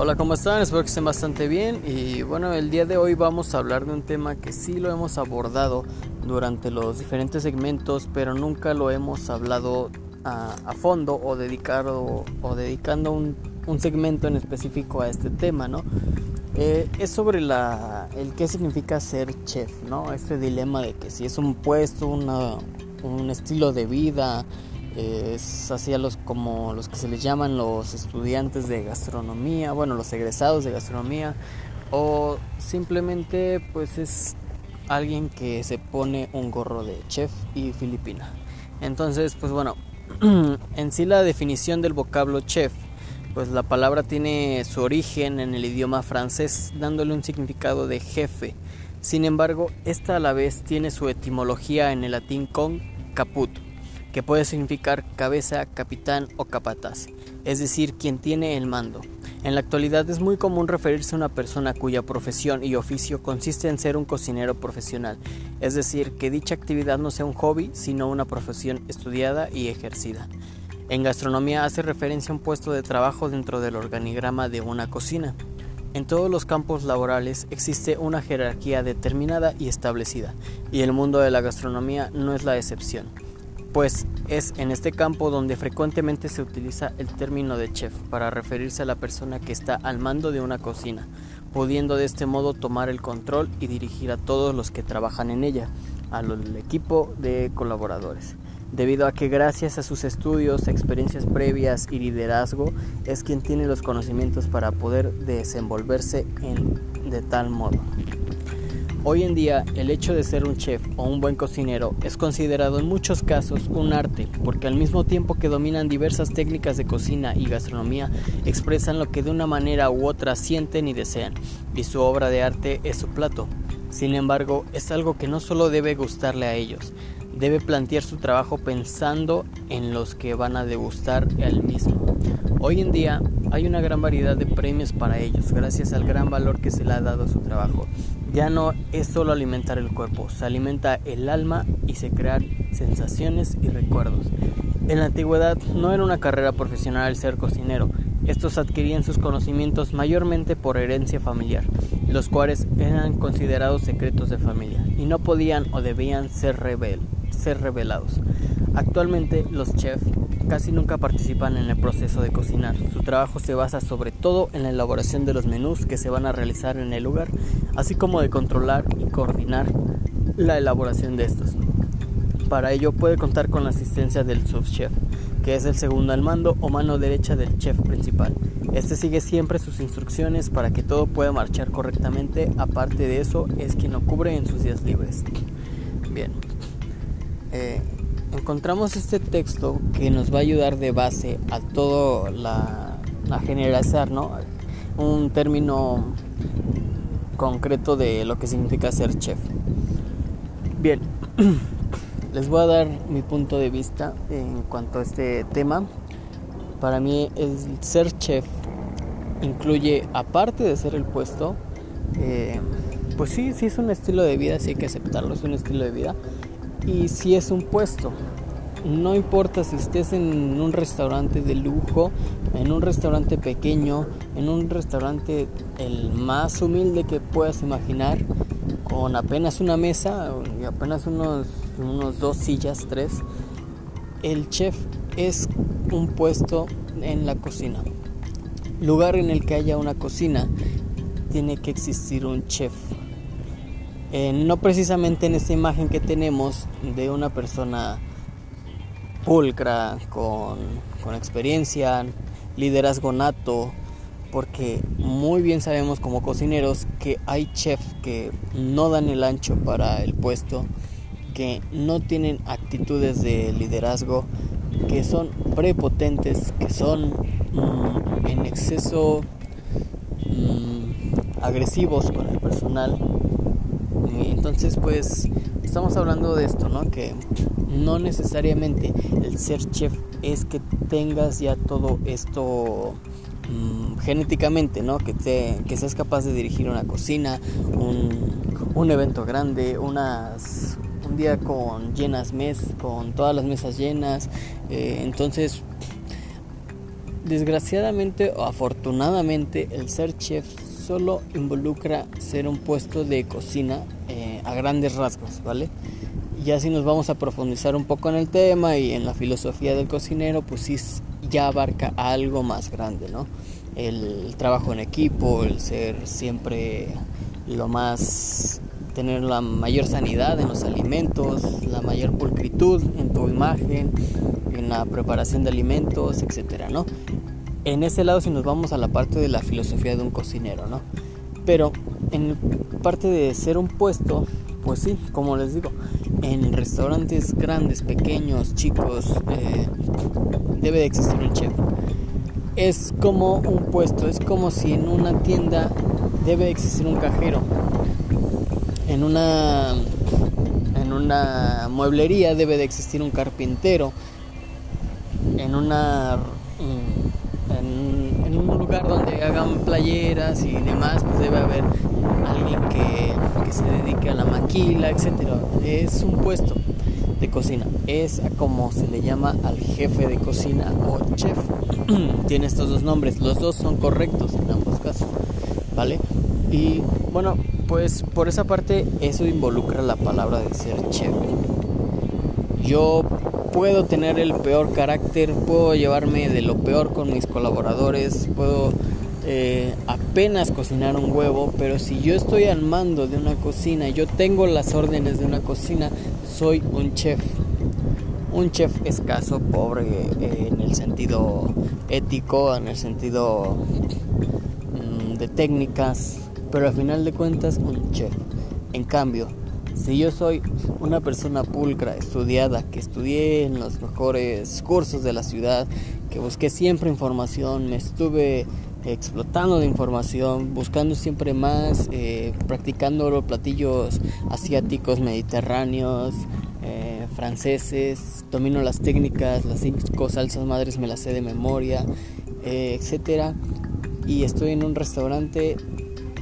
Hola, ¿cómo están? Espero que estén bastante bien. Y bueno, el día de hoy vamos a hablar de un tema que sí lo hemos abordado durante los diferentes segmentos, pero nunca lo hemos hablado a, fondo o dedicado o dedicando un, segmento en específico a este tema, ¿no? Eh, es sobre la, el qué significa ser chef, ¿no? Este dilema de que si es un puesto, un estilo de vida, es así a los como los que se les llaman los estudiantes de gastronomía, bueno, los egresados de gastronomía o simplemente pues es alguien que se pone un gorro de chef y filipina. Entonces, pues bueno, en sí la definición del vocablo chef, pues la palabra tiene su origen en el idioma francés, dándole un significado de jefe. Sin embargo, esta a la vez tiene su etimología en el latín con caput, que puede significar cabeza, capitán o capataz, es decir, quien tiene el mando. En la actualidad es muy común referirse a una persona cuya profesión y oficio consiste en ser un cocinero profesional, es decir, que dicha actividad no sea un hobby, sino una profesión estudiada y ejercida. En gastronomía hace referencia a un puesto de trabajo dentro del organigrama de una cocina. En todos los campos laborales existe una jerarquía determinada y establecida, y el mundo de la gastronomía no es la excepción pues es en este campo donde frecuentemente se utiliza el término de chef para referirse a la persona que está al mando de una cocina, pudiendo de este modo tomar el control y dirigir a todos los que trabajan en ella, al equipo de colaboradores. Debido a que gracias a sus estudios, experiencias previas y liderazgo es quien tiene los conocimientos para poder desenvolverse en, de tal modo. Hoy en día, el hecho de ser un chef o un buen cocinero es considerado en muchos casos un arte, porque al mismo tiempo que dominan diversas técnicas de cocina y gastronomía, expresan lo que de una manera u otra sienten y desean, y su obra de arte es su plato. Sin embargo, es algo que no solo debe gustarle a ellos, debe plantear su trabajo pensando en los que van a degustar el mismo. Hoy en día hay una gran variedad de premios para ellos, gracias al gran valor que se le ha dado a su trabajo. Ya no es solo alimentar el cuerpo, se alimenta el alma y se crean sensaciones y recuerdos. En la antigüedad no era una carrera profesional el ser cocinero, estos adquirían sus conocimientos mayormente por herencia familiar, los cuales eran considerados secretos de familia y no podían o debían ser, ser revelados. Actualmente los chefs casi nunca participan en el proceso de cocinar. Su trabajo se basa sobre todo en la elaboración de los menús que se van a realizar en el lugar, así como de controlar y coordinar la elaboración de estos. Para ello puede contar con la asistencia del subchef, que es el segundo al mando o mano derecha del chef principal. Este sigue siempre sus instrucciones para que todo pueda marchar correctamente, aparte de eso es quien lo cubre en sus días libres. Bien. Eh, encontramos este texto que nos va a ayudar de base a todo la, a generalizar, ¿no? Un término concreto de lo que significa ser chef. Bien, les voy a dar mi punto de vista en cuanto a este tema. Para mí el ser chef incluye, aparte de ser el puesto, eh, pues sí, sí es un estilo de vida, sí hay que aceptarlo, es un estilo de vida y si es un puesto. No importa si estés en un restaurante de lujo, en un restaurante pequeño, en un restaurante el más humilde que puedas imaginar, con apenas una mesa y apenas unos, unos dos sillas, tres, el chef es un puesto en la cocina. Lugar en el que haya una cocina, tiene que existir un chef. Eh, no precisamente en esta imagen que tenemos de una persona pulcra, con, con experiencia, liderazgo nato, porque muy bien sabemos como cocineros que hay chefs que no dan el ancho para el puesto, que no tienen actitudes de liderazgo, que son prepotentes, que son mm, en exceso mm, agresivos con el personal entonces, pues estamos hablando de esto, ¿no? Que no necesariamente el ser chef es que tengas ya todo esto mm, genéticamente, ¿no? Que, te, que seas capaz de dirigir una cocina, un, evento grande, unas, un día con llenas mes, con todas las mesas llenas. Eh, entonces, Desgraciadamente o afortunadamente el ser chef solo involucra ser un puesto de cocina a grandes rasgos, ¿vale? Ya si nos vamos a profundizar un poco en el tema y en la filosofía del cocinero, pues sí ya abarca algo más grande, ¿no? El trabajo en equipo, el ser siempre lo más tener la mayor sanidad en los alimentos, la mayor pulcritud en tu imagen, en la preparación de alimentos, etcétera, ¿no? En ese lado si nos vamos a la parte de la filosofía de un cocinero, ¿no? Pero en parte de ser un puesto, pues sí, como les digo, en restaurantes grandes, pequeños, chicos, eh, debe de existir un chef. Es como un puesto, es como si en una tienda debe de existir un cajero en una en una mueblería debe de existir un carpintero en una donde hagan playeras y demás pues debe haber alguien que, que se dedique a la maquila etcétera. Es un puesto de cocina. Es como se le llama al jefe de cocina o chef. Tiene estos dos nombres. Los dos son correctos en ambos casos vale y bueno pues por esa parte eso involucra la palabra de ser chef. Yo puedo tener el peor carácter, puedo llevarme de lo peor con mis colaboradores, puedo eh, apenas cocinar un huevo, pero si yo estoy al mando de una cocina, yo tengo las órdenes de una cocina, soy un chef. Un chef escaso, pobre en el sentido ético, en el sentido mm, de técnicas, pero al final de cuentas un chef. En cambio, si yo soy una persona pulcra, estudiada, que estudié en los mejores cursos de la ciudad, que busqué siempre información, me estuve explotando de información, buscando siempre más, eh, practicando los platillos asiáticos, mediterráneos, eh, franceses, domino las técnicas, las cinco salsas madres me las sé de memoria, eh, etcétera. Y estoy en un restaurante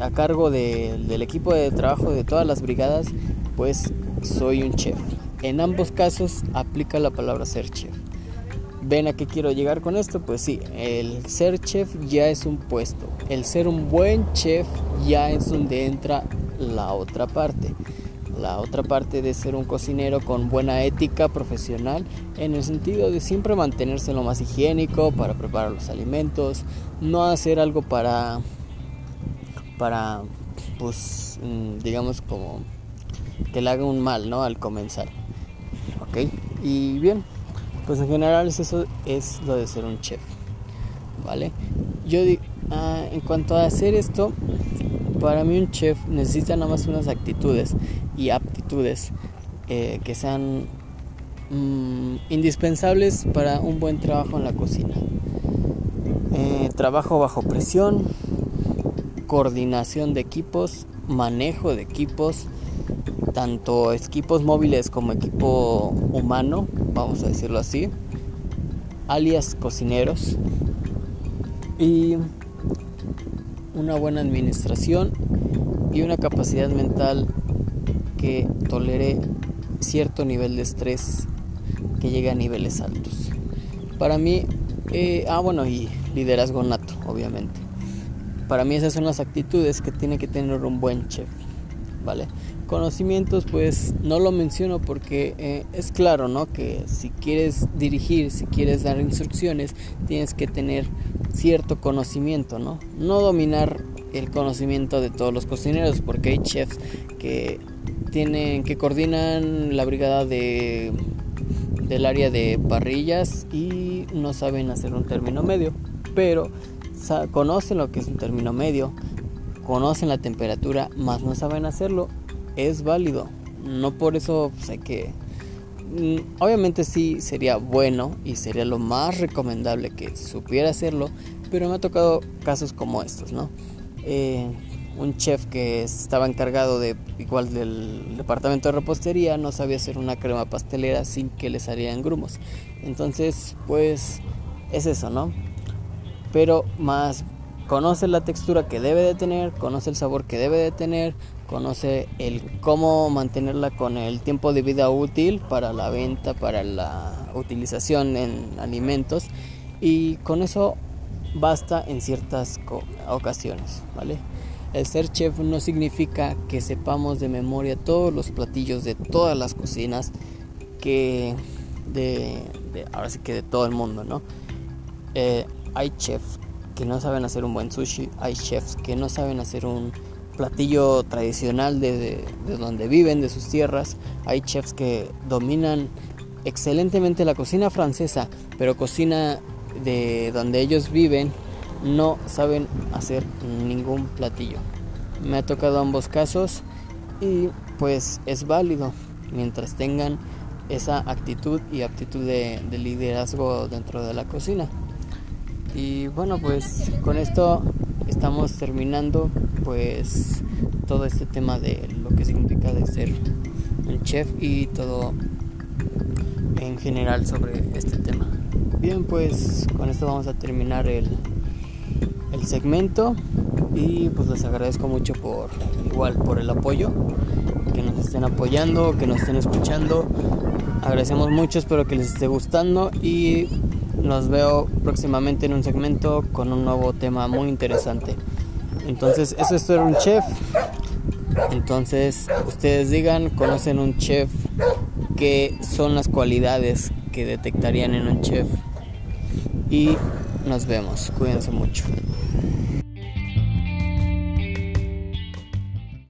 a cargo del equipo de trabajo de todas las brigadas, pues soy un chef. En ambos casos aplica la palabra ser chef. ¿Ven a qué quiero llegar con esto? Pues sí, el ser chef ya es un puesto. El ser un buen chef ya es donde entra la otra parte. La otra parte de ser un cocinero con buena ética profesional en el sentido de siempre mantenerse lo más higiénico para preparar los alimentos, no hacer algo para para, pues, mm, digamos como le haga un mal, ¿no? Al comenzar. ¿Ok? Y bien, pues en general eso es lo de ser un chef. ¿Vale? Yo ah, en cuanto a hacer esto, para mí un chef necesita nada más unas actitudes y aptitudes eh, que sean mm, indispensables para un buen trabajo en la cocina. Eh, trabajo bajo presión, coordinación de equipos, manejo de equipos, tanto equipos móviles como equipo humano, vamos a decirlo así, alias cocineros, y una buena administración y una capacidad mental que tolere cierto nivel de estrés que llegue a niveles altos. Para mí, eh, ah bueno, y liderazgo nato, obviamente. Para mí esas son las actitudes que tiene que tener un buen chef, ¿vale? Conocimientos pues no lo menciono porque eh, es claro, ¿no? Que si quieres dirigir, si quieres dar instrucciones, tienes que tener cierto conocimiento, ¿no? No dominar el conocimiento de todos los cocineros porque hay chefs que tienen que coordinan la brigada de del área de parrillas y no saben hacer un término medio, pero conocen lo que es un término medio, conocen la temperatura, más no saben hacerlo, es válido. No por eso pues, hay que... Mm, obviamente sí sería bueno y sería lo más recomendable que supiera hacerlo, pero me ha tocado casos como estos, ¿no? Eh, un chef que estaba encargado de igual del departamento de repostería no sabía hacer una crema pastelera sin que le salieran grumos. Entonces, pues es eso, ¿no? pero más conoce la textura que debe de tener, conoce el sabor que debe de tener, conoce el cómo mantenerla con el tiempo de vida útil para la venta, para la utilización en alimentos y con eso basta en ciertas ocasiones, ¿vale? El ser chef no significa que sepamos de memoria todos los platillos de todas las cocinas que de, ahora sí que de todo el mundo, ¿no? Eh, hay chefs que no saben hacer un buen sushi, hay chefs que no saben hacer un platillo tradicional de, donde viven, de sus tierras, hay chefs que dominan excelentemente la cocina francesa, pero cocina de donde ellos viven no saben hacer ningún platillo. Me ha tocado ambos casos y pues es válido mientras tengan esa actitud y aptitud de, liderazgo dentro de la cocina. Y bueno, pues con esto estamos terminando pues todo este tema de lo que significa de ser un chef y todo en general sobre este tema. Bien, pues con esto vamos a terminar el, el segmento y pues les agradezco mucho por igual por el apoyo que nos estén apoyando que nos estén escuchando agradecemos mucho espero que les esté gustando y nos veo próximamente en un segmento con un nuevo tema muy interesante. Entonces eso es un chef. Entonces ustedes digan conocen un chef qué son las cualidades que detectarían en un chef y nos vemos. Cuídense mucho